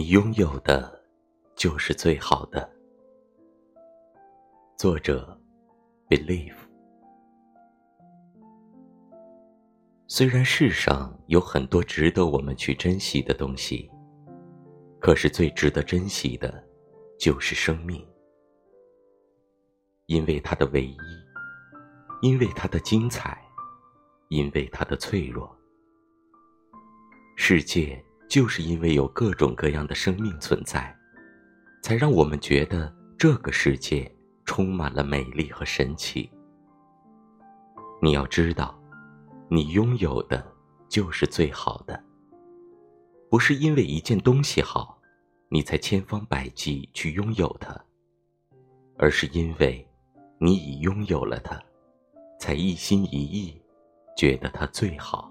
你拥有的，就是最好的。作者：Believe。虽然世上有很多值得我们去珍惜的东西，可是最值得珍惜的，就是生命，因为它的唯一，因为它的精彩，因为它的脆弱。世界。就是因为有各种各样的生命存在，才让我们觉得这个世界充满了美丽和神奇。你要知道，你拥有的就是最好的。不是因为一件东西好，你才千方百计去拥有它，而是因为你已拥有了它，才一心一意觉得它最好。